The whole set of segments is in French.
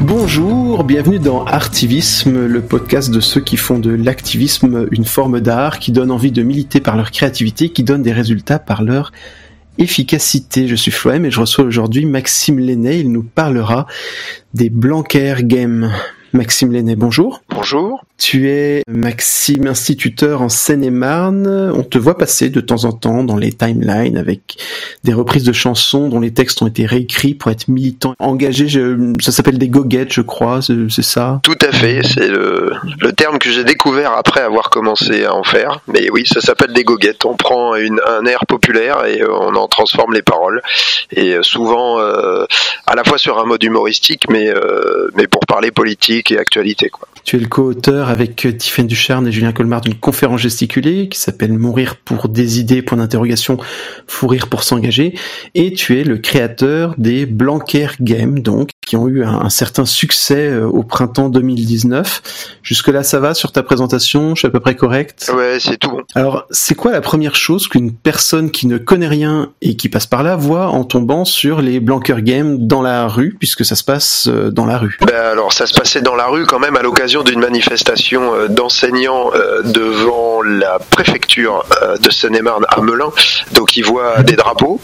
Bonjour, bienvenue dans Artivisme, le podcast de ceux qui font de l'activisme une forme d'art, qui donne envie de militer par leur créativité, qui donne des résultats par leur efficacité. Je suis Floem et je reçois aujourd'hui Maxime Lenné. Il nous parlera des Blanquer Games. Maxime Lenné, bonjour. Bonjour. Tu es Maxime, instituteur en Seine-et-Marne. On te voit passer de temps en temps dans les timelines avec des reprises de chansons dont les textes ont été réécrits pour être militants, engagés. ça s'appelle des goguettes, je crois, c'est ça? Tout à fait. C'est le, terme que j'ai découvert après avoir commencé à en faire. Mais oui, ça s'appelle des goguettes. On prend un air populaire et euh, on en transforme les paroles. Et euh, souvent, euh, à la fois sur un mode humoristique, mais, mais pour politique et actualité. Tu es le co-auteur avec Tiffaine Ducharne et Julien Colmar d'une conférence gesticulée qui s'appelle Mourir pour des idées, point d'interrogation, rire pour s'engager. Et tu es le créateur des Blanquer Games, donc, qui ont eu un, certain succès euh, au printemps 2019. Jusque-là, ça va sur ta présentation? Je suis à peu près correct? Ouais, c'est tout bon. Alors, c'est quoi la première chose qu'une personne qui ne connaît rien et qui passe par là voit en tombant sur les Blanquer Games dans la rue, puisque ça se passe euh, dans la rue? Ben Alors, ça se passait dans la rue quand même à l'occasion d'une manifestation euh, d'enseignants devant la préfecture de Seine-et-Marne à Melun. Donc il voit des drapeaux,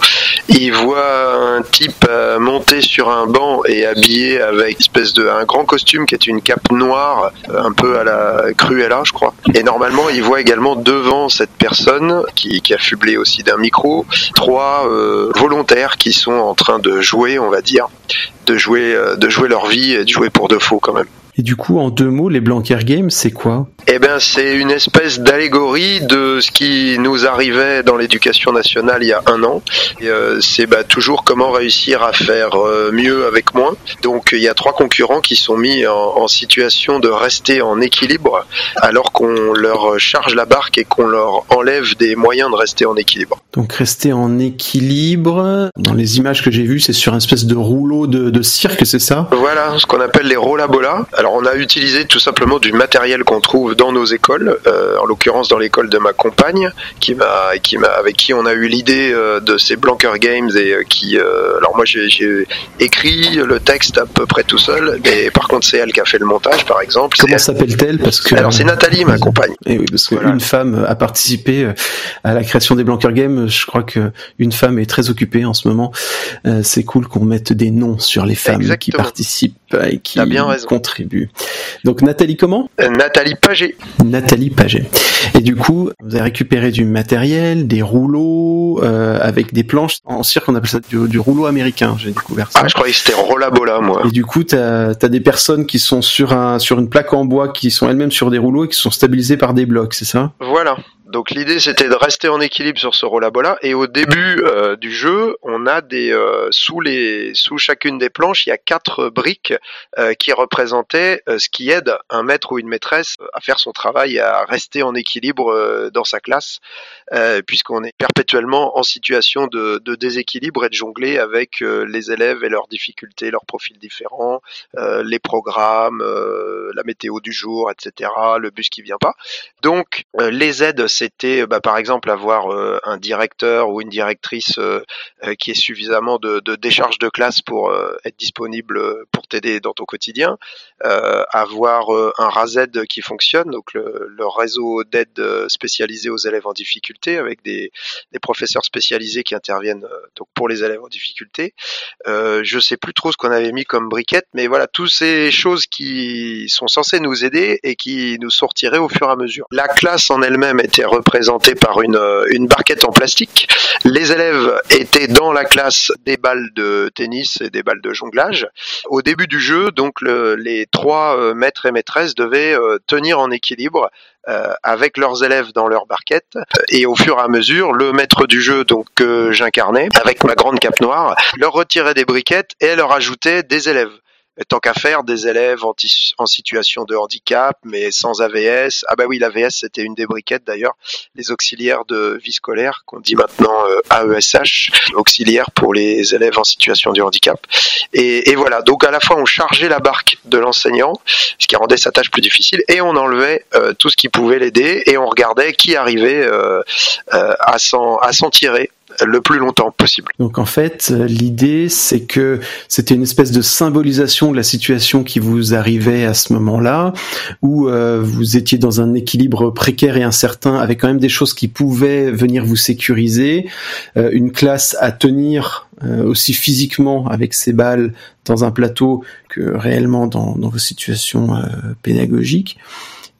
il voit un type monter sur un banc et habillé avec une espèce de un grand costume qui est une cape noire, un peu à la Cruella, je crois. Et normalement, il voit également devant cette personne qui, qui a fublé aussi d'un micro trois volontaires qui sont en train de jouer, on va dire, de jouer, de jouer leur vie et de jouer pour de faux quand même. Et du coup, en deux mots, les Blanquer Games, c'est quoi? Eh bien, c'est une espèce d'allégorie de ce qui nous arrivait dans l'éducation nationale il y a un an. Euh, c'est bah, toujours comment réussir à faire euh, mieux avec moins. Donc, il y a trois concurrents qui sont mis en, situation de rester en équilibre alors qu'on leur charge la barque et qu'on leur enlève des moyens de rester en équilibre. Donc, rester en équilibre. Dans les images que j'ai vues, c'est sur une espèce de rouleau de, de cirque, c'est ça? Voilà, ce qu'on appelle les rollabola. Alors on a utilisé tout simplement du matériel qu'on trouve dans nos écoles, euh, en l'occurrence dans l'école de ma compagne, qui m'a, qui m'a, avec qui on a eu l'idée euh, de ces Blanker Games et euh, qui, alors moi j'ai, écrit le texte à peu près tout seul, mais par contre c'est elle qui a fait le montage par exemple. Comment s'appelle-t-elle? Parce que alors c'est Nathalie ma compagne. Et eh oui, parce qu'une femme a participé à la création des Blanker Games. Je crois que une femme est très occupée en ce moment. c'est cool qu'on mette des noms sur les femmes qui participent et qui bien contribuent. Donc Nathalie comment? Euh, Nathalie Paget. Nathalie Paget. Et du coup, vous avez récupéré du matériel, des rouleaux euh, avec des planches. En cirque, on appelle ça du, rouleau américain. J'ai découvert ça. Ah, je croyais que c'était rollabola, moi. Et du coup, t'as as des personnes qui sont sur un sur une plaque en bois, qui sont elles-mêmes sur des rouleaux et qui sont stabilisées par des blocs, c'est ça? Voilà. Donc l'idée c'était de rester en équilibre sur ce rollabola et au début euh, du jeu on a des euh, sous les sous chacune des planches il y a quatre briques euh, qui représentaient ce qui aide un maître ou une maîtresse à faire son travail à rester en équilibre dans sa classe puisqu'on est perpétuellement en situation de, de, déséquilibre et de jongler avec les élèves et leurs difficultés, leurs profils différents, les programmes, la météo du jour, etc. Le bus qui vient pas. Donc les aides c'était bah, par exemple avoir euh, un directeur ou une directrice euh, euh, qui est suffisamment de, de, décharge de classe pour être disponible pour t'aider dans ton quotidien, avoir un RAZED qui fonctionne, donc le, réseau d'aide spécialisé aux élèves en difficulté avec des, des professeurs spécialisés qui interviennent donc pour les élèves en difficulté. Euh, je sais plus trop ce qu'on avait mis comme briquette, mais voilà, toutes ces choses qui sont censées nous aider et qui nous sortiraient au fur et à mesure. La classe en elle-même était représenté par une, euh, une barquette en plastique. Les élèves étaient dans la classe des balles de tennis et des balles de jonglage. Au début du jeu, donc les trois euh, maîtres et maîtresses devaient euh, tenir en équilibre avec leurs élèves dans leur barquette et au fur et à mesure le maître du jeu donc que j'incarnais avec ma grande cape noire leur retirait des briquettes et leur ajoutait des élèves tant qu'à faire, des élèves en, situation de handicap, mais sans AVS. Ah bah oui, l'AVS c'était une des briquettes d'ailleurs, les auxiliaires de vie scolaire, qu'on dit maintenant AESH, auxiliaires pour les élèves en situation de handicap. Et, et, voilà, donc à la fois on chargeait la barque de l'enseignant, ce qui rendait sa tâche plus difficile, et on enlevait tout ce qui pouvait l'aider, et on regardait qui arrivait à s'en tirer le plus longtemps possible. Donc en fait, l'idée c'est que c'était une espèce de symbolisation de la situation qui vous arrivait à ce moment-là, où euh, vous étiez dans un équilibre précaire et incertain, avec quand même des choses qui pouvaient venir vous sécuriser, euh, une classe à tenir euh, aussi physiquement avec ses balles dans un plateau que réellement dans, dans vos situations pédagogiques.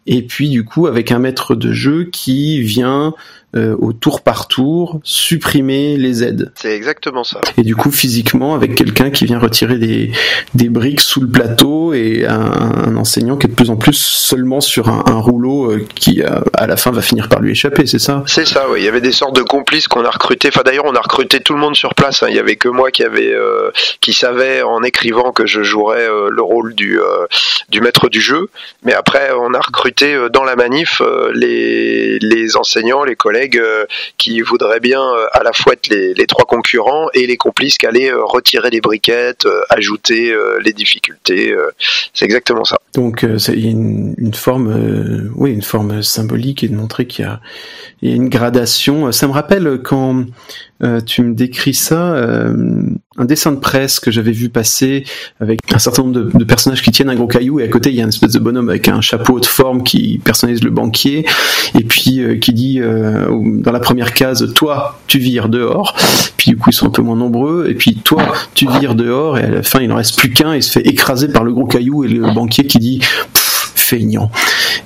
Et puis du coup avec un maître de jeu qui vient euh, au tour par tour supprimer les aides. C'est exactement ça. Et du coup, physiquement, avec quelqu'un qui vient retirer des, des briques sous le plateau et un, un, enseignant qui est de plus en plus seulement sur un, un rouleau euh, qui, euh, à la fin, va finir par lui échapper, c'est ça? C'est ça, oui. Il y avait des sortes de complices qu'on a recrutés. Enfin, d'ailleurs, on a recruté tout le monde sur place. Hein. Il y avait que moi qui avait, euh, qui savait en écrivant que je jouerais le rôle du, du maître du jeu. Mais après, on a recruté dans la manif les, les enseignants, les collègues euh, qui voudraient bien euh, à la fois être les, trois concurrents et les complices qui allaient euh, retirer les briquettes, ajouter les difficultés. c'est exactement ça. Donc il y a une, forme, oui, une forme symbolique et de montrer qu'il y, a, une gradation. Ça me rappelle quand tu me décris ça, un dessin de presse que j'avais vu passer avec un certain nombre de, personnages qui tiennent un gros caillou et à côté il y a une espèce de bonhomme avec un chapeau de forme qui personnalise le banquier et puis euh, qui dit dans la première case toi tu vires dehors puis du coup ils sont un peu moins nombreux et puis toi tu vires dehors et à la fin il en reste plus qu'un et il se fait écraser par le gros caillou et le banquier qui dit feignant.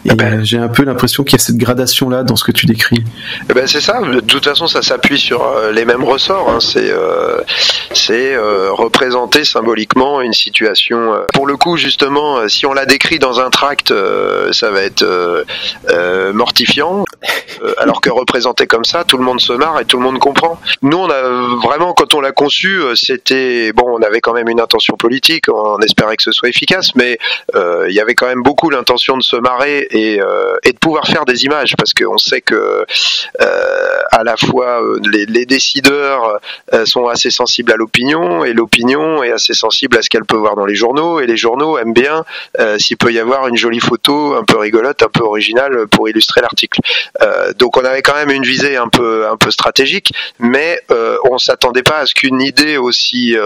Et eh ben, j'ai un peu l'impression qu'il y a cette gradation là dans ce que tu décris. Eh ben c'est ça. De toute façon, ça s'appuie sur euh, les mêmes ressorts. Hein. C'est euh, c'est euh, représenter symboliquement une situation. Pour le coup, justement, si on la décrit dans un tract, ça va être mortifiant. alors que représenté comme ça, tout le monde se marre et tout le monde comprend. Nous, on a vraiment, quand on l'a conçu, c'était bon. On avait quand même une intention politique. On espérait que ce soit efficace, mais il y avait quand même beaucoup l'intention de se marrer et, euh, et de pouvoir faire des images parce qu'on sait que euh, à la fois euh, les, les décideurs sont assez sensibles à l'opinion et l'opinion est assez sensible à ce qu'elle peut voir dans les journaux et les journaux aiment bien s'il peut y avoir une jolie photo un peu rigolote, un peu originale pour illustrer l'article. donc on avait quand même une visée un peu un peu stratégique, mais on s'attendait pas à ce qu'une idée aussi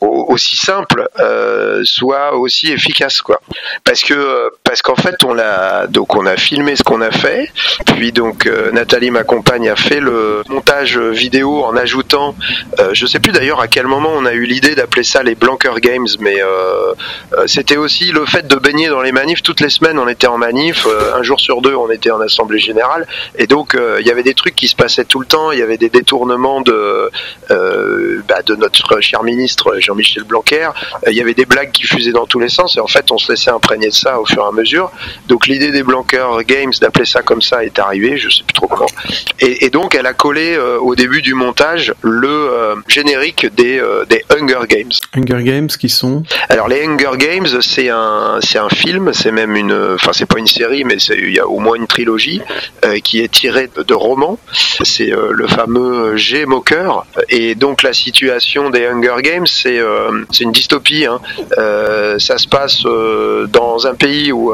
aussi simple euh, soit aussi efficace quoi. Parce que parce qu'en fait on a donc on a filmé ce qu'on a fait puis donc euh, Nathalie ma compagne a fait le montage vidéo en ajoutant euh, je sais plus d'ailleurs à quel moment on a eu l'idée d'appeler ça les Blanker Games mais euh, euh, c'était aussi le fait de baigner dans les manifs. Toutes les semaines on était en manif un jour sur deux on était en assemblée générale. Et donc il y avait des trucs qui se passaient tout le temps. Il y avait des détournements de bah, de notre cher ministre Jean-Michel Blanquer, euh, il y avait des blagues qui fusaient dans tous les sens et en fait on se laissait imprégner de ça au fur et à mesure. Donc l'idée des Blanquer Games d'appeler ça comme ça est arrivée, je sais plus Et, donc elle a collé euh, au début du montage le euh, générique des, des Hunger Games. Hunger Games qui sont Alors les Hunger Games c'est un c'est un film, c'est même une enfin c'est pas une série mais il y a au moins une trilogie qui est tirée de, de romans. C'est le fameux G Mocker et donc la situation des Hunger Games c'est euh, c'est une dystopie. Hein. Euh, ça se passe euh, dans un pays où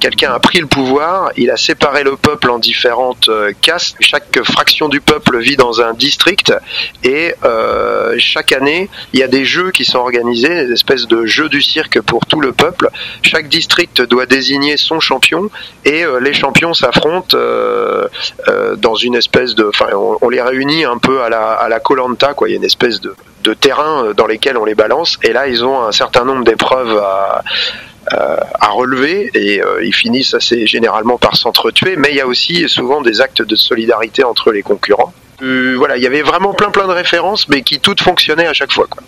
quelqu'un a pris le pouvoir, il a séparé le peuple en différentes castes. Chaque fraction du peuple vit dans un district et chaque année, il y a des jeux qui sont organisés, des espèces de jeux du cirque pour tout le peuple. Chaque district doit désigner son champion et les champions s'affrontent dans une espèce de, enfin, on, les réunit un peu à la à la quoi. Il y a une espèce de, de terrain euh, dans lesquels on les balance. Et là, ils ont un certain nombre d'épreuves à, euh, à relever et euh, ils finissent assez généralement par s'entretuer. Mais il y a aussi souvent des actes de solidarité entre les concurrents. voilà, il y avait vraiment plein plein de références, mais qui toutes fonctionnaient à chaque fois. Quoi.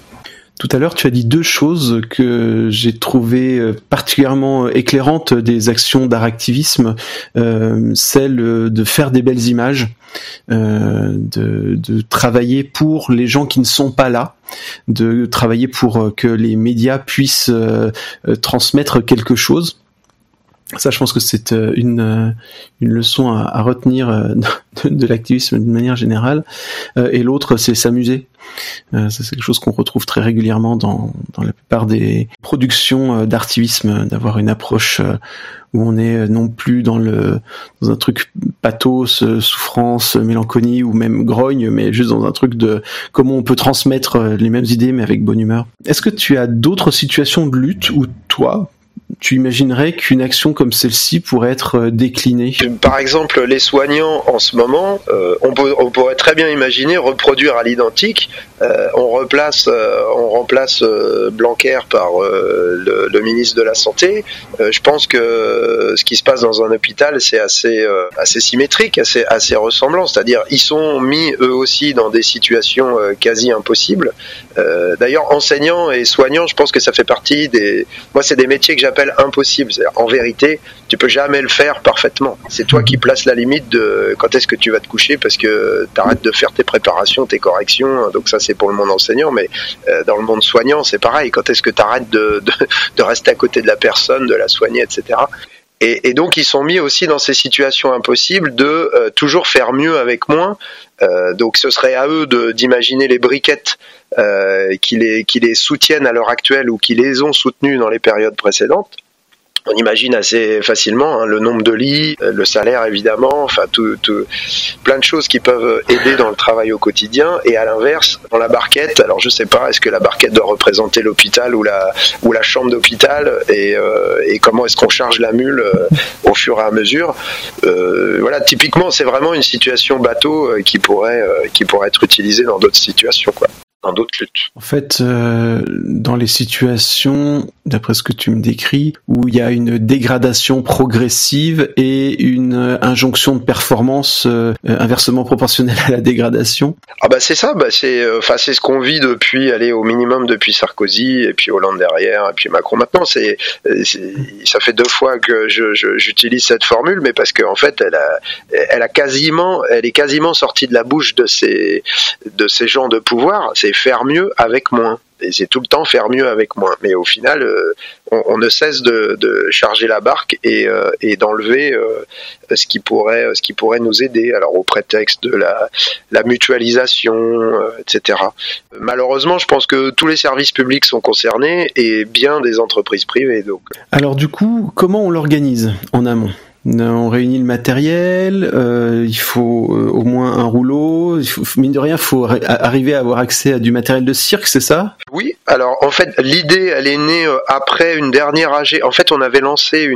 Tout à l'heure, tu as dit deux choses que j'ai trouvées euh, particulièrement éclairantes des actions d'art activisme, euh, celle de faire des belles images, euh, de, travailler pour les gens qui ne sont pas là, de travailler pour que les médias puissent transmettre quelque chose. Ça, je pense que c'est une, une leçon à, retenir de l'activisme d'une manière générale. Et l'autre, c'est s'amuser euh, c'est quelque chose qu'on retrouve très régulièrement dans, dans la plupart des productions euh, d'artivisme, d'avoir une approche euh, où on est non plus dans le dans un truc pathos, souffrance, mélancolie ou même grogne, mais juste dans un truc de comment on peut transmettre les mêmes idées mais avec bonne humeur. Est-ce que tu as d'autres situations de lutte où toi, tu imaginerais qu'une action comme celle-ci pourrait être euh, déclinée? Par exemple, les soignants en ce moment, euh, on, pourrait très bien imaginer reproduire à l'identique. Euh, on replace, on remplace Blanquer par le, ministre de la santé. je pense que ce qui se passe dans un hôpital, c'est assez, assez symétrique, assez, assez ressemblant. C'est-à-dire, ils sont mis eux aussi dans des situations quasi impossibles. D'ailleurs, enseignants et soignants, je pense que ça fait partie des. Moi, c'est des métiers que j'appelle impossible. En vérité, tu peux jamais le faire parfaitement. C'est toi qui places la limite de quand est-ce que tu vas te coucher parce que tu arrêtes de faire tes préparations, tes corrections. Donc ça, c'est pour le monde enseignant, mais euh, dans le monde soignant, c'est pareil. Quand est-ce que tu arrêtes de, rester à côté de la personne, de la soigner, etc. Et, donc ils sont mis aussi dans ces situations impossibles de euh, toujours faire mieux avec moins. Euh, donc ce serait à eux d'imaginer les briquettes qui, les, qui les soutiennent à l'heure actuelle ou qui les ont soutenues dans les périodes précédentes on imagine assez facilement hein, le nombre de lits, euh, le salaire évidemment, enfin tout, tout, plein de choses qui peuvent aider dans le travail au quotidien. Et à l'inverse, dans la barquette, alors je sais pas, est-ce que la barquette doit représenter l'hôpital ou la ou la chambre d'hôpital et, euh, et, comment est-ce qu'on charge la mule euh, au fur et à mesure? voilà, typiquement, c'est vraiment une situation bateau qui pourrait qui pourrait être utilisée dans d'autres situations, quoi dans d'autres luttes. En fait, euh, dans les situations, d'après ce que tu me décris, où il y a une dégradation progressive et une injonction de performance euh, inversement proportionnelle à la dégradation. Ah bah c'est ça, bah c'est euh, enfin c'est ce qu'on vit depuis aller au minimum depuis Sarkozy et puis Hollande derrière et puis Macron maintenant. C'est ça fait deux fois que j'utilise cette formule, mais parce qu'en en fait elle a elle a quasiment elle est quasiment sortie de la bouche de ces de ces gens de pouvoir. C'est faire mieux avec moins. Et c'est tout le temps faire mieux avec moins. Mais au final, euh, on, ne cesse de, charger la barque et, euh, d'enlever euh, ce qui pourrait, ce qui pourrait nous aider. Alors au prétexte de la, la mutualisation, etc. Malheureusement, je pense que tous les services publics sont concernés et bien des entreprises privées. Donc. Alors du coup, comment on l'organise en amont? On réunit le matériel, euh, il faut euh, au moins un rouleau, il faut, mine de rien, faut arriver à avoir accès à du matériel de cirque, c'est ça? Oui, alors en fait l'idée elle est née euh, après une dernière AG. En fait on avait lancé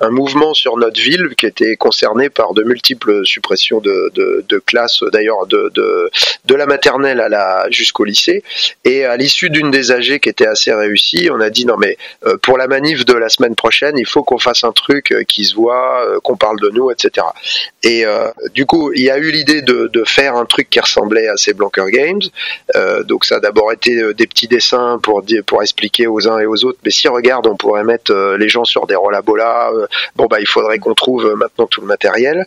un mouvement sur notre ville qui était concerné par de multiples suppressions de, classes, d'ailleurs de, de, la maternelle la jusqu'au lycée. Et à l'issue d'une des AG qui était assez réussie, on a dit non mais pour la manif de la semaine prochaine, il faut qu'on fasse un truc qui se euh, qu'on parle de nous, etc. Et euh, du coup, il y a eu l'idée de, faire un truc qui ressemblait à ces Blanker Games. Euh, donc ça a d'abord été des petits dessins pour expliquer aux uns et aux autres. Mais si regarde, on pourrait mettre les gens sur des rollabola. bon bah il faudrait qu'on trouve maintenant tout le matériel.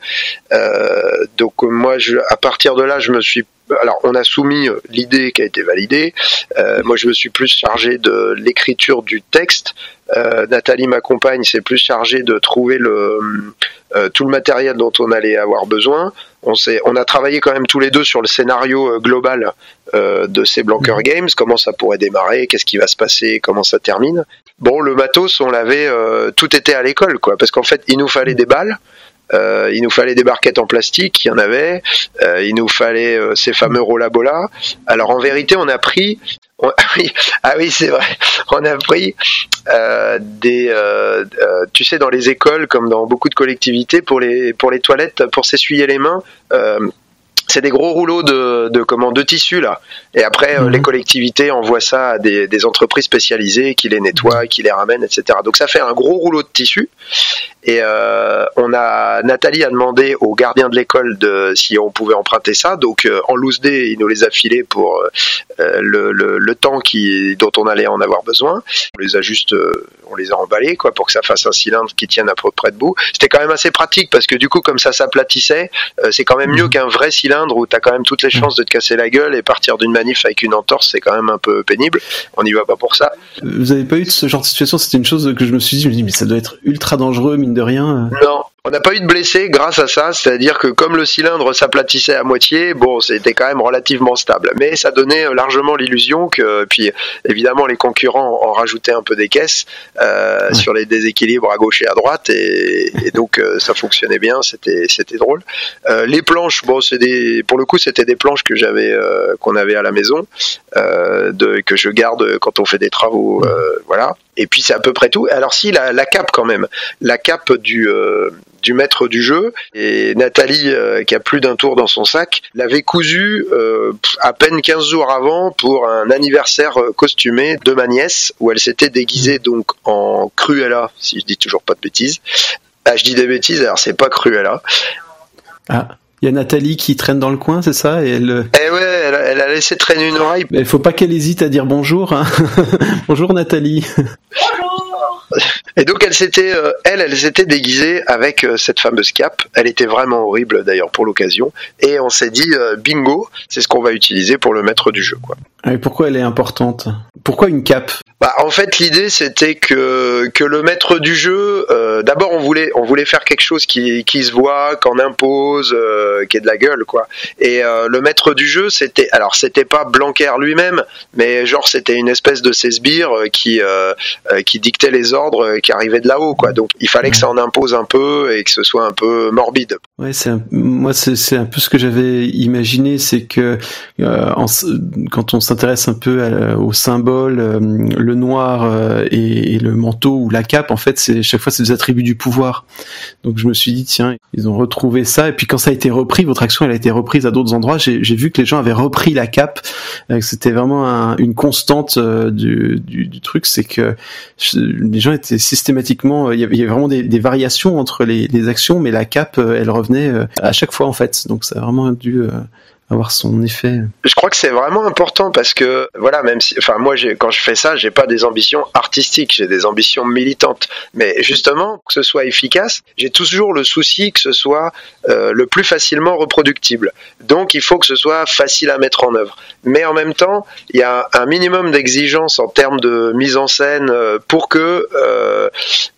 donc moi, à partir de là, je me suis alors on a soumis l'idée qui a été validée. moi je me suis plus chargé de l'écriture du texte euh, Nathalie, ma compagne, s'est plus chargée de trouver le, euh, tout le matériel dont on allait avoir besoin. On, on a travaillé quand même tous les deux sur le scénario euh, global de ces Blanker mhm. Games, comment ça pourrait démarrer, qu'est-ce qui va se passer, comment ça termine? Bon, le matos, on l'avait, tout était à l'école, quoi, parce qu'en fait, il nous fallait des balles. Il nous fallait des barquettes en plastique, il y en avait. il nous fallait ces fameux rollabola. Alors en vérité, on a pris ah oui, c'est vrai. On a pris euh, des, euh, euh, tu sais, dans les écoles comme dans beaucoup de collectivités pour les pour les toilettes, pour s'essuyer les mains. c'est des gros rouleaux de, de comment de tissu là et après les mhm. collectivités envoient ça à des, des, entreprises spécialisées qui les nettoient qui les ramènent etc donc ça fait un gros rouleau de tissu Et euh, on a Nathalie a demandé aux gardiens de l'école de si on pouvait emprunter ça. Donc euh, en loose day, il nous les a filés pour euh, le, le, le, temps qui dont on allait en avoir besoin. On les a juste on les a emballés quoi pour que ça fasse un cylindre qui tienne à peu près debout. C'était quand même assez pratique parce que du coup comme ça s'aplatissait, c'est quand même mieux mmh. qu'un vrai cylindre où tu as quand même toutes les chances de te casser la gueule et partir d'une manif avec une entorse, c'est quand même un peu pénible. On n'y va pas pour ça. Vous avez pas eu de ce genre de situation? C'était une chose que je me suis dit, je me dis mais ça doit être ultra dangereux mine de rien. Non, on n'a pas eu de blessés grâce à ça, c'est-à-dire que comme le cylindre s'aplatissait à moitié, bon, c'était quand même relativement stable. Mais ça donnait largement l'illusion que, puis évidemment, les concurrents en rajoutaient un peu des caisses euh, sur les déséquilibres à gauche et à droite, et, donc euh, ça fonctionnait bien, c'était c'était drôle. Euh, les planches, bon, c'est des, pour le coup, c'était des planches que j'avais, qu'on avait à la maison, de, que je garde quand on fait des travaux, voilà. Et puis c'est à peu près tout. Alors si la, la cape quand même, la cape du du maître du jeu. Et Nathalie, euh, qui a plus d'un tour dans son sac, l'avait cousu euh, à peine 15 jours avant pour un anniversaire euh, costumé de ma nièce, où elle s'était déguisée donc en Cruella, si je dis toujours pas de bêtises. Ah, je dis des bêtises, alors c'est pas Cruella. Ah. Il y a Nathalie qui traîne dans le coin, c'est ça Et elle... Eh ouais, elle a, laissé traîner une oreille. Il faut pas qu'elle hésite à dire bonjour. Hein. bonjour Nathalie. Et donc elle s'était, euh, elle, elle s'était déguisée avec euh, cette fameuse cape. Elle était vraiment horrible d'ailleurs pour l'occasion. Et on s'est dit euh, bingo, c'est ce qu'on va utiliser pour le maître du jeu, quoi. Et pourquoi elle est importante? Pourquoi une cape? Bah, en fait, l'idée c'était que que le maître du jeu, d'abord on voulait on voulait faire quelque chose qui qui se voit, qu'on impose, qui est de la gueule, quoi. Et le maître du jeu, c'était alors c'était pas Blanquer lui-même, mais genre c'était une espèce de sbires qui qui dictait les ordres qui arrivait de là-haut, quoi. Donc il fallait que ça en impose un peu et que ce soit un peu morbide. Ouais, c'est moi c'est un peu ce que j'avais imaginé, c'est que euh, quand on s'intéresse un peu au symbole, euh, le noir euh, et, le manteau ou la cape, en fait, c'est chaque fois c'est des attributs du pouvoir. Donc je me suis dit tiens, ils ont retrouvé ça et puis quand ça a été repris, votre action elle a été reprise à d'autres endroits. J'ai vu que les gens avaient repris la cape. C'était vraiment une constante du, truc, c'est que les gens étaient systématiquement, euh, il y avait vraiment des, variations entre les, actions, mais la cape, euh, elle revenait euh, à chaque fois en fait. Donc ça a vraiment dû avoir son effet. Je crois que c'est vraiment important parce que voilà, même si, enfin moi, quand je fais ça, j'ai pas des ambitions artistiques, j'ai des ambitions militantes. Mais justement, que ce soit efficace, j'ai toujours le souci que ce soit euh, le plus facilement reproductible. Donc, il faut que ce soit facile à mettre en œuvre. Mais en même temps, il y a un minimum d'exigence en termes de mise en scène euh, pour que euh,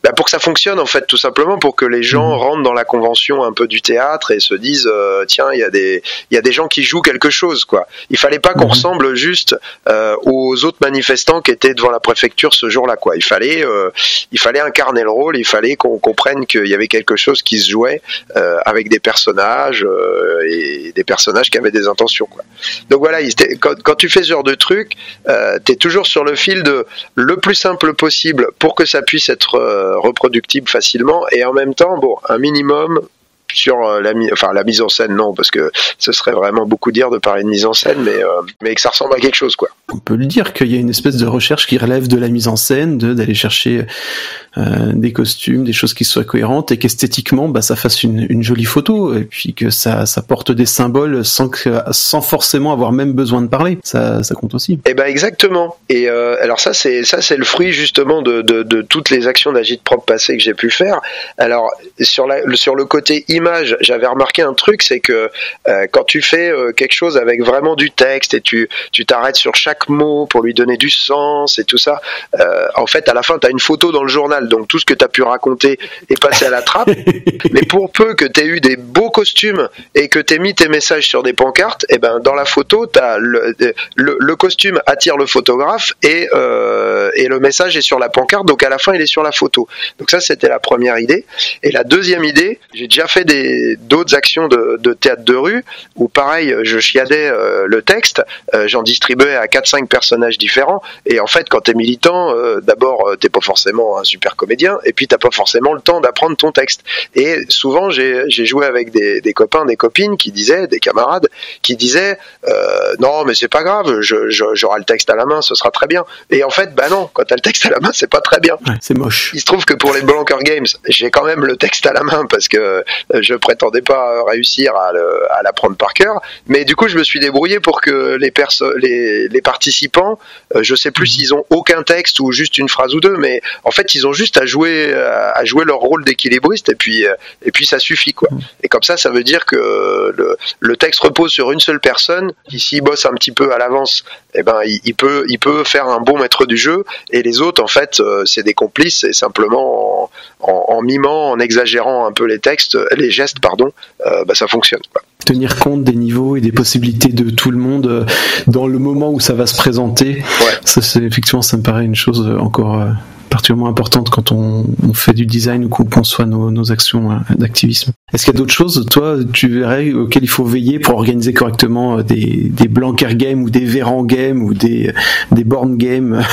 bah pour que ça fonctionne en fait, tout simplement pour que les gens mmh. rentrent dans la convention un peu du théâtre et se disent tiens, il y a des il y a des gens qui joue quelque chose, quoi. Il fallait pas qu'on mhm. ressemble juste euh, aux autres manifestants qui étaient devant la préfecture ce jour-là, quoi. Il fallait, euh, il fallait incarner le rôle, il fallait qu'on comprenne qu'il y avait quelque chose qui se jouait euh, avec des personnages et des personnages qui avaient des intentions, quoi. Donc voilà, quand, quand, tu fais ce genre de truc, tu es toujours sur le fil de le plus simple possible pour que ça puisse être reproductible facilement et en même temps, bon, un minimum sur euh, la, enfin, la mise en scène, non, parce que ce serait vraiment beaucoup dire de parler de mise en scène, mais, euh, mais que ça ressemble à quelque chose, quoi. On peut le dire qu'il y a une espèce de recherche qui relève de la mise en scène, d'aller chercher euh, des costumes, des choses qui soient cohérentes et qu'esthétiquement, bah, ça fasse une, une, jolie photo et puis que ça, ça porte des symboles sans que, sans forcément avoir même besoin de parler. Ça, ça compte aussi. Eh ben exactement. Et euh, alors ça, c'est ça, c'est le fruit justement de, de, de toutes les actions d'agite propre passé que j'ai pu faire. Alors sur la, sur le côté image j'avais remarqué un truc, c'est que euh, quand tu fais euh, quelque chose avec vraiment du texte et tu tu t'arrêtes sur chaque mot pour lui donner du sens et tout ça, euh, en fait, à la fin, tu as une photo dans le journal, donc tout ce que tu as pu raconter est passé à la trappe. Mais pour peu que tu aies eu des beaux costumes et que tu aies mis tes messages sur des pancartes, et eh ben dans la photo, as le, le, costume attire le photographe et, et le message est sur la pancarte, donc à la fin, il est sur la photo. Donc ça, c'était la première idée. Et la deuxième idée, j'ai déjà fait fait des d'autres actions de, de, théâtre de rue où pareil, je chiadais le texte, j'en distribuais à 4-5 personnages différents. Et en fait, quand t'es militant, d'abord t'es pas forcément un super comédien, et puis t'as pas forcément le temps d'apprendre ton texte. Et souvent, j'ai joué avec des, des, copains, des copines qui disaient, des camarades, qui disaient non, mais c'est pas grave, j'aurai le texte à la main, ce sera très bien. Et en fait, bah non, quand t'as le texte à la main, c'est pas très bien. c'est moche. Il se trouve que pour les Blanker Games, j'ai quand même le texte à la main parce que euh, je prétendais pas réussir à, l'apprendre par cœur. Mais du coup, je me suis débrouillé pour que les, les, les participants, euh, je sais plus mhm. s'ils ont aucun texte ou juste une phrase ou deux, mais en fait, ils ont juste à jouer, à jouer leur rôle d'équilibriste et puis, euh, et puis ça suffit quoi. Mhm. Et comme ça, ça veut dire que le, le texte repose sur une seule personne qui s'il bosse un petit peu à l'avance, eh ben, il, peut, il peut faire un bon maître du jeu et les autres, en fait, c'est des complices et simplement en, mimant, en exagérant un peu les textes, les gestes, pardon, euh, bah, ça fonctionne. Tenir compte des niveaux et des possibilités de tout le monde euh, dans le moment où ça va se présenter. Ça, c'est effectivement, ça me paraît une chose encore euh, particulièrement importante quand on, fait du design ou qu'on conçoit nos, actions d'activisme. Est-ce qu'il y a d'autres choses, toi, tu verrais, auxquelles il faut veiller pour organiser correctement des, des Blanquer Games ou des Véran Games ou des, des Born Games?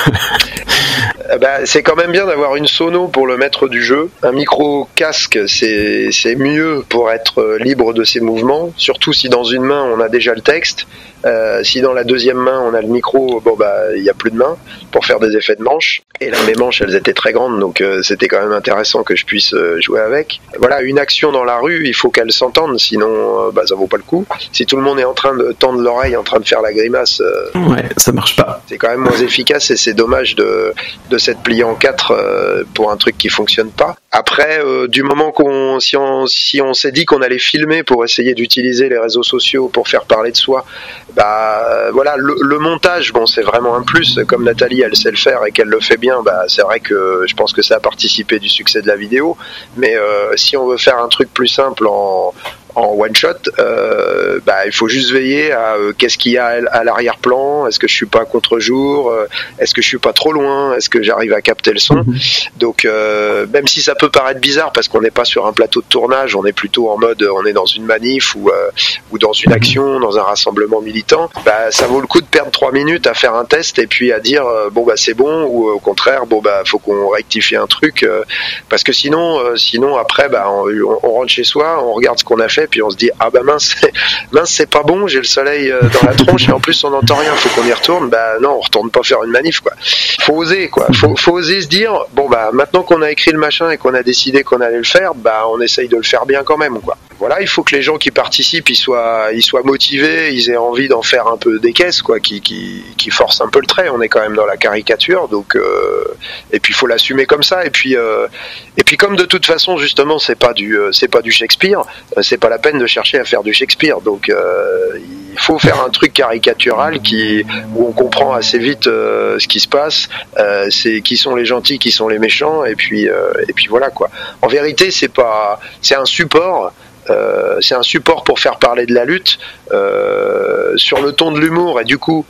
Eh ben, c'est quand même bien d'avoir une sono pour le maître du jeu. Un micro casque, c'est mieux pour être libre de ses mouvements, surtout si dans une main on a déjà le texte. Euh, si dans la deuxième main on a le micro, bon bah il n'y a plus de main pour faire des effets de manche. Et là mes manches elles étaient très grandes donc euh, c'était quand même intéressant que je puisse euh, jouer avec. Voilà une action dans la rue, il faut qu'elle s'entende sinon bah ça vaut pas le coup. Si tout le monde est en train de tendre l'oreille, en train de faire la grimace, ouais ça marche pas. C'est quand même moins efficace et c'est dommage de de s'être plié en quatre pour un truc qui fonctionne pas. Après du moment qu'on si on si on s'est dit qu'on allait filmer pour essayer d'utiliser les réseaux sociaux pour faire parler de soi bah voilà le, montage bon c'est vraiment un plus. Comme Nathalie elle sait le faire et qu'elle le fait bien bah c'est vrai que je pense que ça a participé du succès de la vidéo. Mais euh, si on veut faire un truc plus simple en en one shot, euh, bah, il faut juste veiller à euh, qu'est-ce qu'il y a à l'arrière-plan, est-ce que je suis pas contre-jour, euh, est-ce que je suis pas trop loin, est-ce que j'arrive à capter le son. Mhm. Donc même si ça peut paraître bizarre parce qu'on n'est pas sur un plateau de tournage, on est plutôt en mode on est dans une manif ou ou dans une mhm. action, dans un rassemblement militant, bah ça vaut le coup de perdre trois minutes à faire un test et puis à dire bon bah c'est bon ou au contraire bon bah faut qu'on rectifie un truc parce que sinon sinon après bah on, on rentre chez soi, on regarde ce qu'on a fait puis on se dit ah bah mince, mince c'est pas bon, j'ai le soleil euh, dans la tronche et en plus on n'entend rien, faut qu'on y retourne. Bah non, on retourne pas faire une manif quoi. Faut oser quoi, faut, faut oser se dire bon bah maintenant qu'on a écrit le machin et qu'on a décidé qu'on allait le faire, bah on essaye de le faire bien quand même quoi. Voilà, il faut que les gens qui participent soient motivés, ils aient envie d'en faire un peu des caisses quoi, qui, forcent un peu le trait. On est quand même dans la caricature donc euh, et puis il faut l'assumer comme ça et puis euh, et puis comme de toute façon justement c'est pas du c'est pas du Shakespeare, c'est pas la peine de chercher à faire du Shakespeare. Donc euh, il faut faire un truc caricatural qui où on comprend assez vite euh, ce qui se passe, euh, c'est qui sont les gentils, qui sont les méchants, et puis et puis voilà quoi. En vérité, c'est pas c'est un support. C'est un support pour faire parler de la lutte sur le ton de l'humour et du coup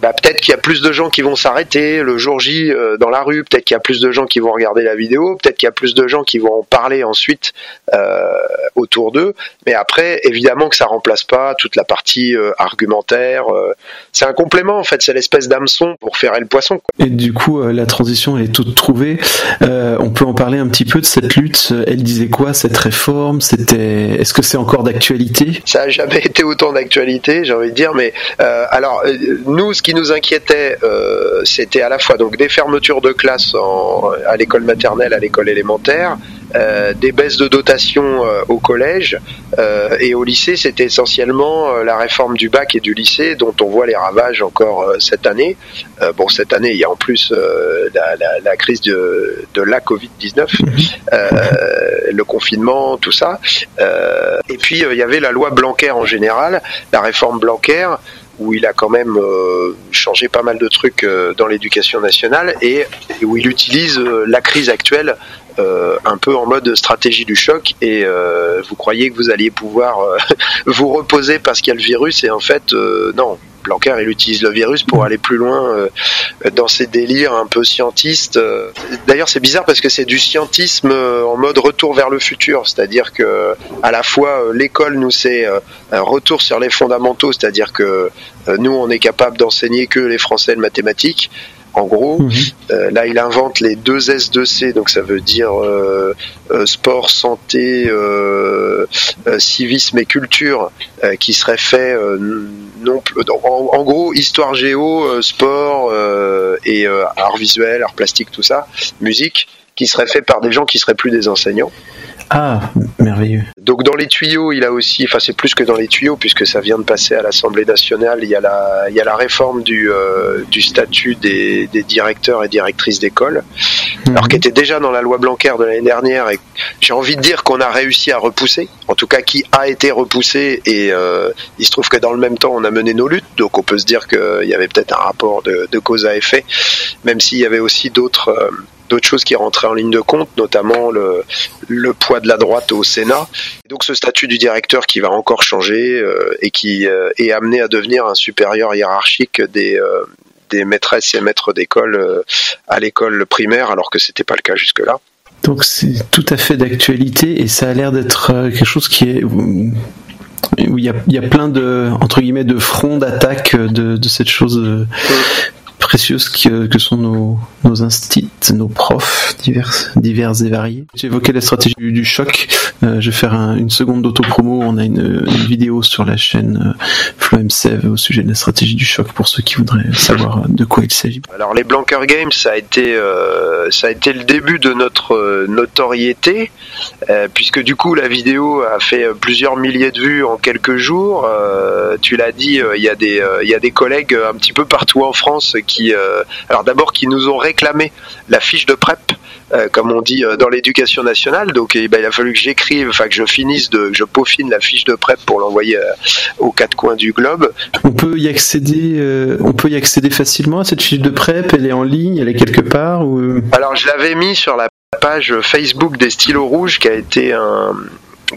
bah, peut-être qu'il y a plus de gens qui vont s'arrêter le jour J euh, dans la rue, peut-être qu'il y a plus de gens qui vont regarder la vidéo, peut-être qu'il y a plus de gens qui vont en parler ensuite euh, autour d'eux. Mais après, évidemment que ça remplace pas toute la partie euh, argumentaire. c'est un complément en fait, c'est l'espèce d'hameçon pour faire le poisson. Et du coup, la transition elle est toute trouvée. on peut en parler un petit peu de cette lutte. Elle disait quoi cette réforme? C'était, est-ce que c'est encore d'actualité? Ça a jamais été autant d'actualité, j'ai envie de dire. Mais alors nous, ce qui nous inquiétait, euh, c'était à la fois donc des fermetures de classes à l'école maternelle, à l'école élémentaire, euh, des baisses de dotation euh, au collège et au lycée, c'était essentiellement la réforme du bac et du lycée dont on voit les ravages encore cette année. bon, cette année, il y a en plus la, crise de, de la Covid-19, le confinement, tout ça. et puis, il y avait la loi Blanquer en général, la réforme Blanquer, où il a quand même euh, changé pas mal de trucs euh, dans l'éducation nationale et, où il utilise euh, la crise actuelle un peu en mode stratégie du choc et vous croyez que vous alliez pouvoir vous reposer parce qu'il y a le virus et en fait non Blanquer, il utilise le virus pour aller plus loin dans ses délires un peu scientistes. D'ailleurs, c'est bizarre parce que c'est du scientisme en mode retour vers le futur, c'est-à-dire que à la fois l'école nous c'est un retour sur les fondamentaux, c'est-à-dire que nous on est capable d'enseigner que les français et le mathématiques en gros. Mhm. Euh, là, il invente les deux S2C, donc ça veut dire euh, euh, sport, santé, civisme et culture, qui serait fait non en, en, gros histoire géo, sport et art visuel, art plastique, tout ça, musique, qui serait fait par des gens qui seraient plus des enseignants. Ah, merveilleux. Donc dans les tuyaux, il a aussi, enfin c'est plus que dans les tuyaux puisque ça vient de passer à l'Assemblée nationale. Il y a la, il y a la réforme du, euh, du statut des, des, directeurs et directrices d'école, mhm. alors qui était déjà dans la loi Blanquer de l'année dernière et j'ai envie de dire qu'on a réussi à repousser, en tout cas qui a été repoussé et euh, il se trouve que dans le même temps on a mené nos luttes, donc on peut se dire qu'il y avait peut-être un rapport de, de, cause à effet, même s'il y avait aussi d'autres euh, d'autres choses qui rentraient en ligne de compte, notamment le, le poids de la droite au Sénat. donc ce statut du directeur qui va encore changer euh, et qui euh, est amené à devenir un supérieur hiérarchique des, euh, des maîtresses et maîtres d'école à l'école primaire, alors que c'était pas le cas jusque-là. Donc c'est tout à fait d'actualité et ça a l'air d'être quelque chose qui est où il y a, il y a plein de entre guillemets de fronts d'attaque de, de cette chose précieuses que, que sont nos, nos instits, nos profs divers, divers et variés. Évoqué la stratégie du, choc. Euh, je vais faire une seconde d'auto-promo. On a une, vidéo sur la chaîne euh, FlowMCV au sujet de la stratégie du choc pour ceux qui voudraient savoir de quoi il s'agit. Alors les Blanker Games, ça a été, euh, le début de notre euh, notoriété, puisque du coup la vidéo a fait plusieurs milliers de vues en quelques jours. tu l'as dit, il y a des, y a des collègues un petit peu partout en France qui, euh, alors d'abord qui nous ont réclamé la fiche de prep, euh, comme on dit euh, dans l'éducation nationale. Donc eh ben, il a fallu que j'écrive, enfin que je finisse de, je peaufine la fiche de prep pour l'envoyer aux quatre coins du globe. On peut y accéder, on peut y accéder facilement à cette fiche de prep? Elle est en ligne, elle est quelque part ou... Alors je l'avais mis sur la page Facebook des stylos rouges qui a été un,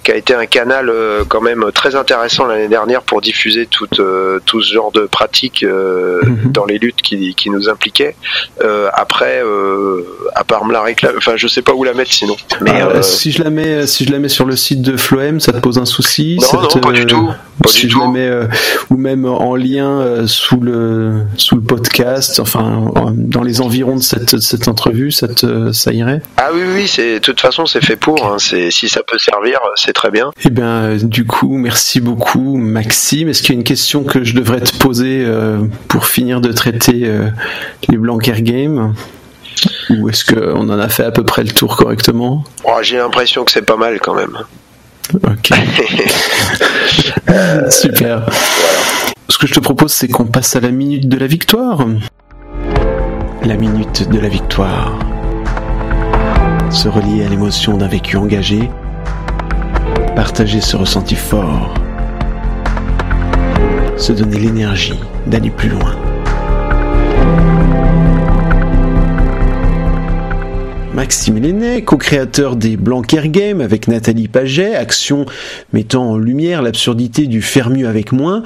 qui a été un canal euh, quand même très intéressant l'année dernière pour diffuser tout, euh, tout ce genre de pratiques euh, mhm. dans les luttes qui, qui nous impliquaient. après, à part me la réclamer, enfin je sais pas où la mettre sinon. Mais ah, si je la mets, si je la mets sur le site de Floem, ça te pose un souci Non, non, pas du tout. Pas si je la mets, ou même en lien sous le sous le podcast, enfin dans les environs de cette, cette entrevue, ça te, ça irait? Ah oui, oui, c'est de toute façon c'est fait pour. Hein, c'est si ça peut servir c'est très bien. Eh bien, du coup, merci beaucoup, Maxime. Est-ce qu'il y a une question que je devrais te poser euh, pour finir de traiter euh, les Blanquer Games? Ou est-ce qu'on en a fait à peu près le tour correctement? Oh, J'ai l'impression que c'est pas mal quand même. Ok. Super. Ce que je te propose, c'est qu'on passe à la minute de la victoire. La minute de la victoire. Se relier à l'émotion d'un vécu engagé partager ce ressenti fort, se donner l'énergie d'aller plus loin. Maxime Lenné, co-créateur des Blanquer Games avec Nathalie Paget, action mettant en lumière l'absurdité du faire mieux avec moins.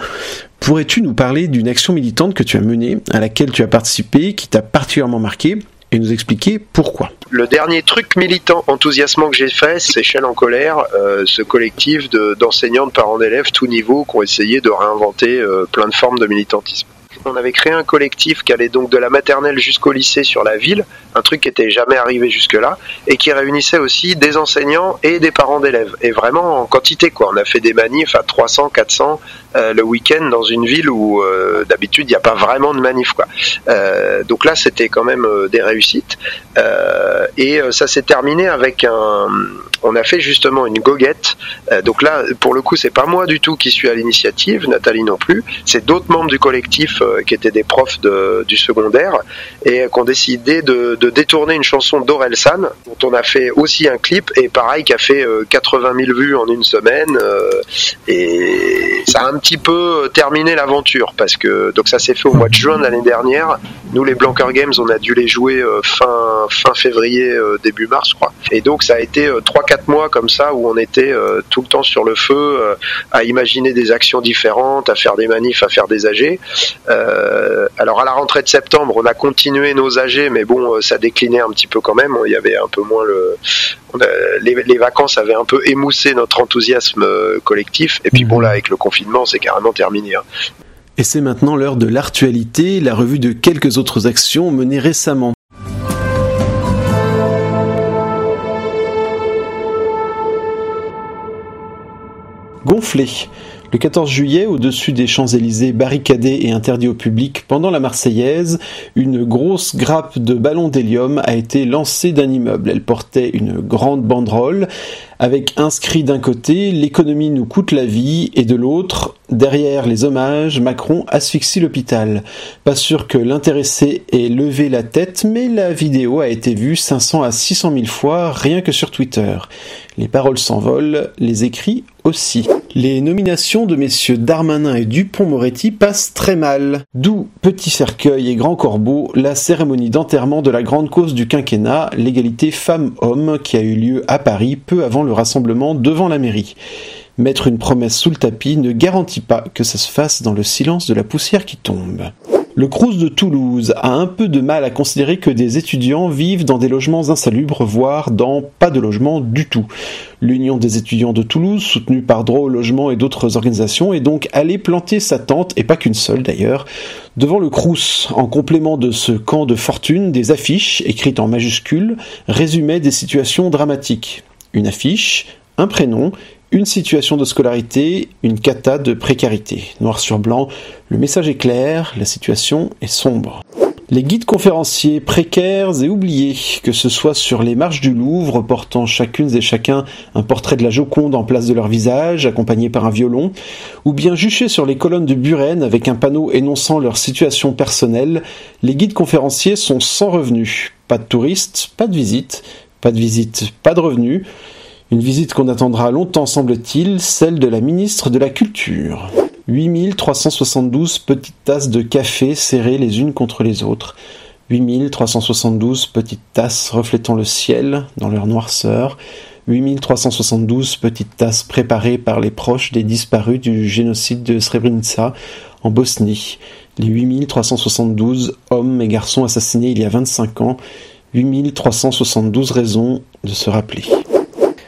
Pourrais-tu nous parler d'une action militante que tu as menée, à laquelle tu as participé, qui t'a particulièrement marqué? Et nous expliquer pourquoi. Le dernier truc militant enthousiasmant que j'ai fait, c'est Chaîne en colère, euh, ce collectif d'enseignants, de, parents d'élèves, tout niveau, qui ont essayé de réinventer euh, plein de formes de militantisme. On avait créé un collectif qui allait donc de la maternelle jusqu'au lycée sur la ville, un truc qui était jamais arrivé jusque-là, et qui réunissait aussi des enseignants et des parents d'élèves, et vraiment en quantité quoi. On a fait des manifs à 300, 400 euh, le week-end dans une ville où euh, d'habitude il n'y a pas vraiment de manif quoi. Euh, donc là c'était quand même des réussites, et ça s'est terminé avec un on a fait justement une goguette. Euh, donc là, pour le coup, c'est pas moi du tout qui suis à l'initiative, Nathalie non plus. C'est d'autres membres du collectif euh, qui étaient des profs du secondaire et qui ont décidé de, détourner une chanson d'Orelsan, dont on a fait aussi un clip et pareil qui a fait 80 euh, 000 vues en une semaine. et ça a un petit peu terminé l'aventure parce que donc ça s'est fait au mois de juin de l'année dernière. Nous, les Blanker Games, on a dû les jouer fin fin février, début mars, je crois. Et donc ça a été trois quatre mois comme ça où on était tout le temps sur le feu à imaginer des actions différentes, à faire des manifs, à faire des AG. Alors à la rentrée de septembre, on a continué nos AG, mais bon, ça déclinait un petit peu quand même. Il y avait un peu moins le, les, les, vacances avaient un peu émoussé notre enthousiasme collectif. Et puis bon là, avec le confinement, c'est carrément terminé. Hein. Et c'est maintenant l'heure de l'actualité, la revue de quelques autres actions menées récemment. Gonflé. Le 14 juillet, au-dessus des Champs-Élysées barricadés et interdits au public pendant la Marseillaise, une grosse grappe de ballons d'hélium a été lancée d'un immeuble. Elle portait une grande banderole avec inscrit d'un côté l'économie nous coûte la vie et de l'autre derrière les hommages Macron asphyxie l'hôpital. Pas sûr que l'intéressé ait levé la tête mais la vidéo a été vue 500 à 600 000 fois rien que sur Twitter. Les paroles s'envolent, les écrits aussi. Les nominations de messieurs Darmanin et Dupont-Moretti passent très mal. D'où Petit Cercueil et Grand Corbeau, la cérémonie d'enterrement de la grande cause du quinquennat, l'égalité femmes-hommes, qui a eu lieu à Paris peu avant le rassemblement devant la mairie. Mettre une promesse sous le tapis ne garantit pas que ça se fasse dans le silence de la poussière qui tombe. Le Crous de Toulouse a un peu de mal à considérer que des étudiants vivent dans des logements insalubres, voire dans pas de logement du tout. L'Union des étudiants de Toulouse, soutenue par Droit au logement et d'autres organisations, est donc allée planter sa tente, et pas qu'une seule d'ailleurs, devant le Crous. En complément de ce camp de fortune, des affiches, écrites en majuscules, résumaient des situations dramatiques. Une affiche, un prénom une situation de scolarité, une cata de précarité. Noir sur blanc, le message est clair, la situation est sombre. Les guides conférenciers précaires et oubliés, que ce soit sur les marches du Louvre portant chacune et chacun un portrait de la Joconde en place de leur visage, accompagné par un violon, ou bien juchés sur les colonnes de Buren avec un panneau énonçant leur situation personnelle, les guides conférenciers sont sans revenus. Pas de touristes, pas de visites, pas de visites, pas de revenus. Une visite qu'on attendra longtemps, semble-t-il, celle de la ministre de la Culture. 8372 petites tasses de café serrées les unes contre les autres. 8372 petites tasses reflétant le ciel dans leur noirceur. 8372 petites tasses préparées par les proches des disparus du génocide de Srebrenica en Bosnie. Les 8372 hommes et garçons assassinés il y a 25 ans. 8372 raisons de se rappeler.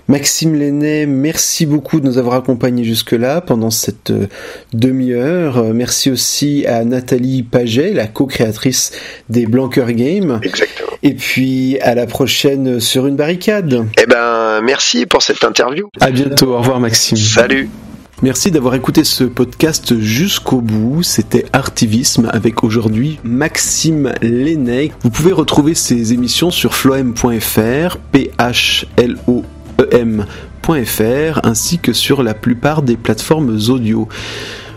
Maxime Lenné, merci beaucoup de nous avoir accompagnés jusque-là pendant cette euh, demi-heure. Euh, merci aussi à Nathalie Paget, la co-créatrice des Blanquer Games. Exactement. Et puis à la prochaine sur une barricade. Eh ben, merci pour cette interview. À bientôt. Au revoir, Maxime. Salut. Merci d'avoir écouté ce podcast jusqu'au bout. C'était Artivisme avec aujourd'hui Maxime Lenné. Vous pouvez retrouver ces émissions sur floem.fr, P-H-L-O em.fr ainsi que sur la plupart des plateformes audio.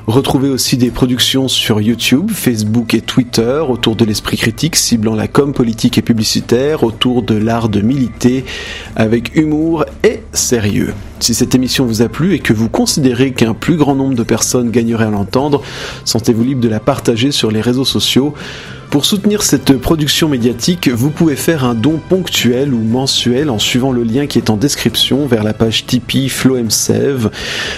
Retrouvez aussi des productions sur YouTube, Facebook et Twitter autour de l'esprit critique, ciblant la com politique et publicitaire, autour de l'art de militer, avec humour et sérieux. Si cette émission vous a plu et que vous considérez qu'un plus grand nombre de personnes gagnerait à l'entendre, sentez-vous libre de la partager sur les réseaux sociaux. Pour soutenir cette production médiatique, vous pouvez faire un don ponctuel ou mensuel en suivant le lien qui est en description vers la page Tipeee FlowMSev.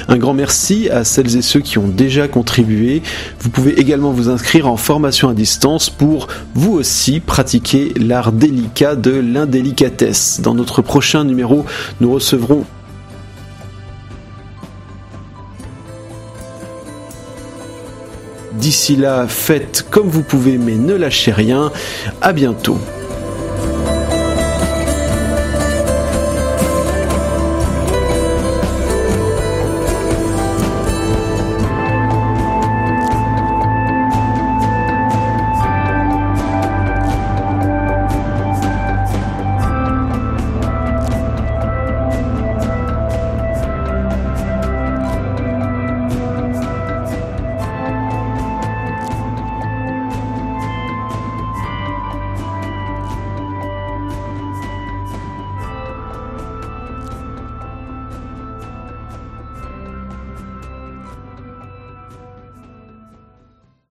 Un grand merci à celles et ceux qui ont déjà contribué. Vous pouvez également vous inscrire en formation à distance pour vous aussi pratiquer l'art délicat de l'indélicatesse. Dans notre prochain numéro, nous recevrons D'ici là, faites comme vous pouvez mais ne lâchez rien. À bientôt.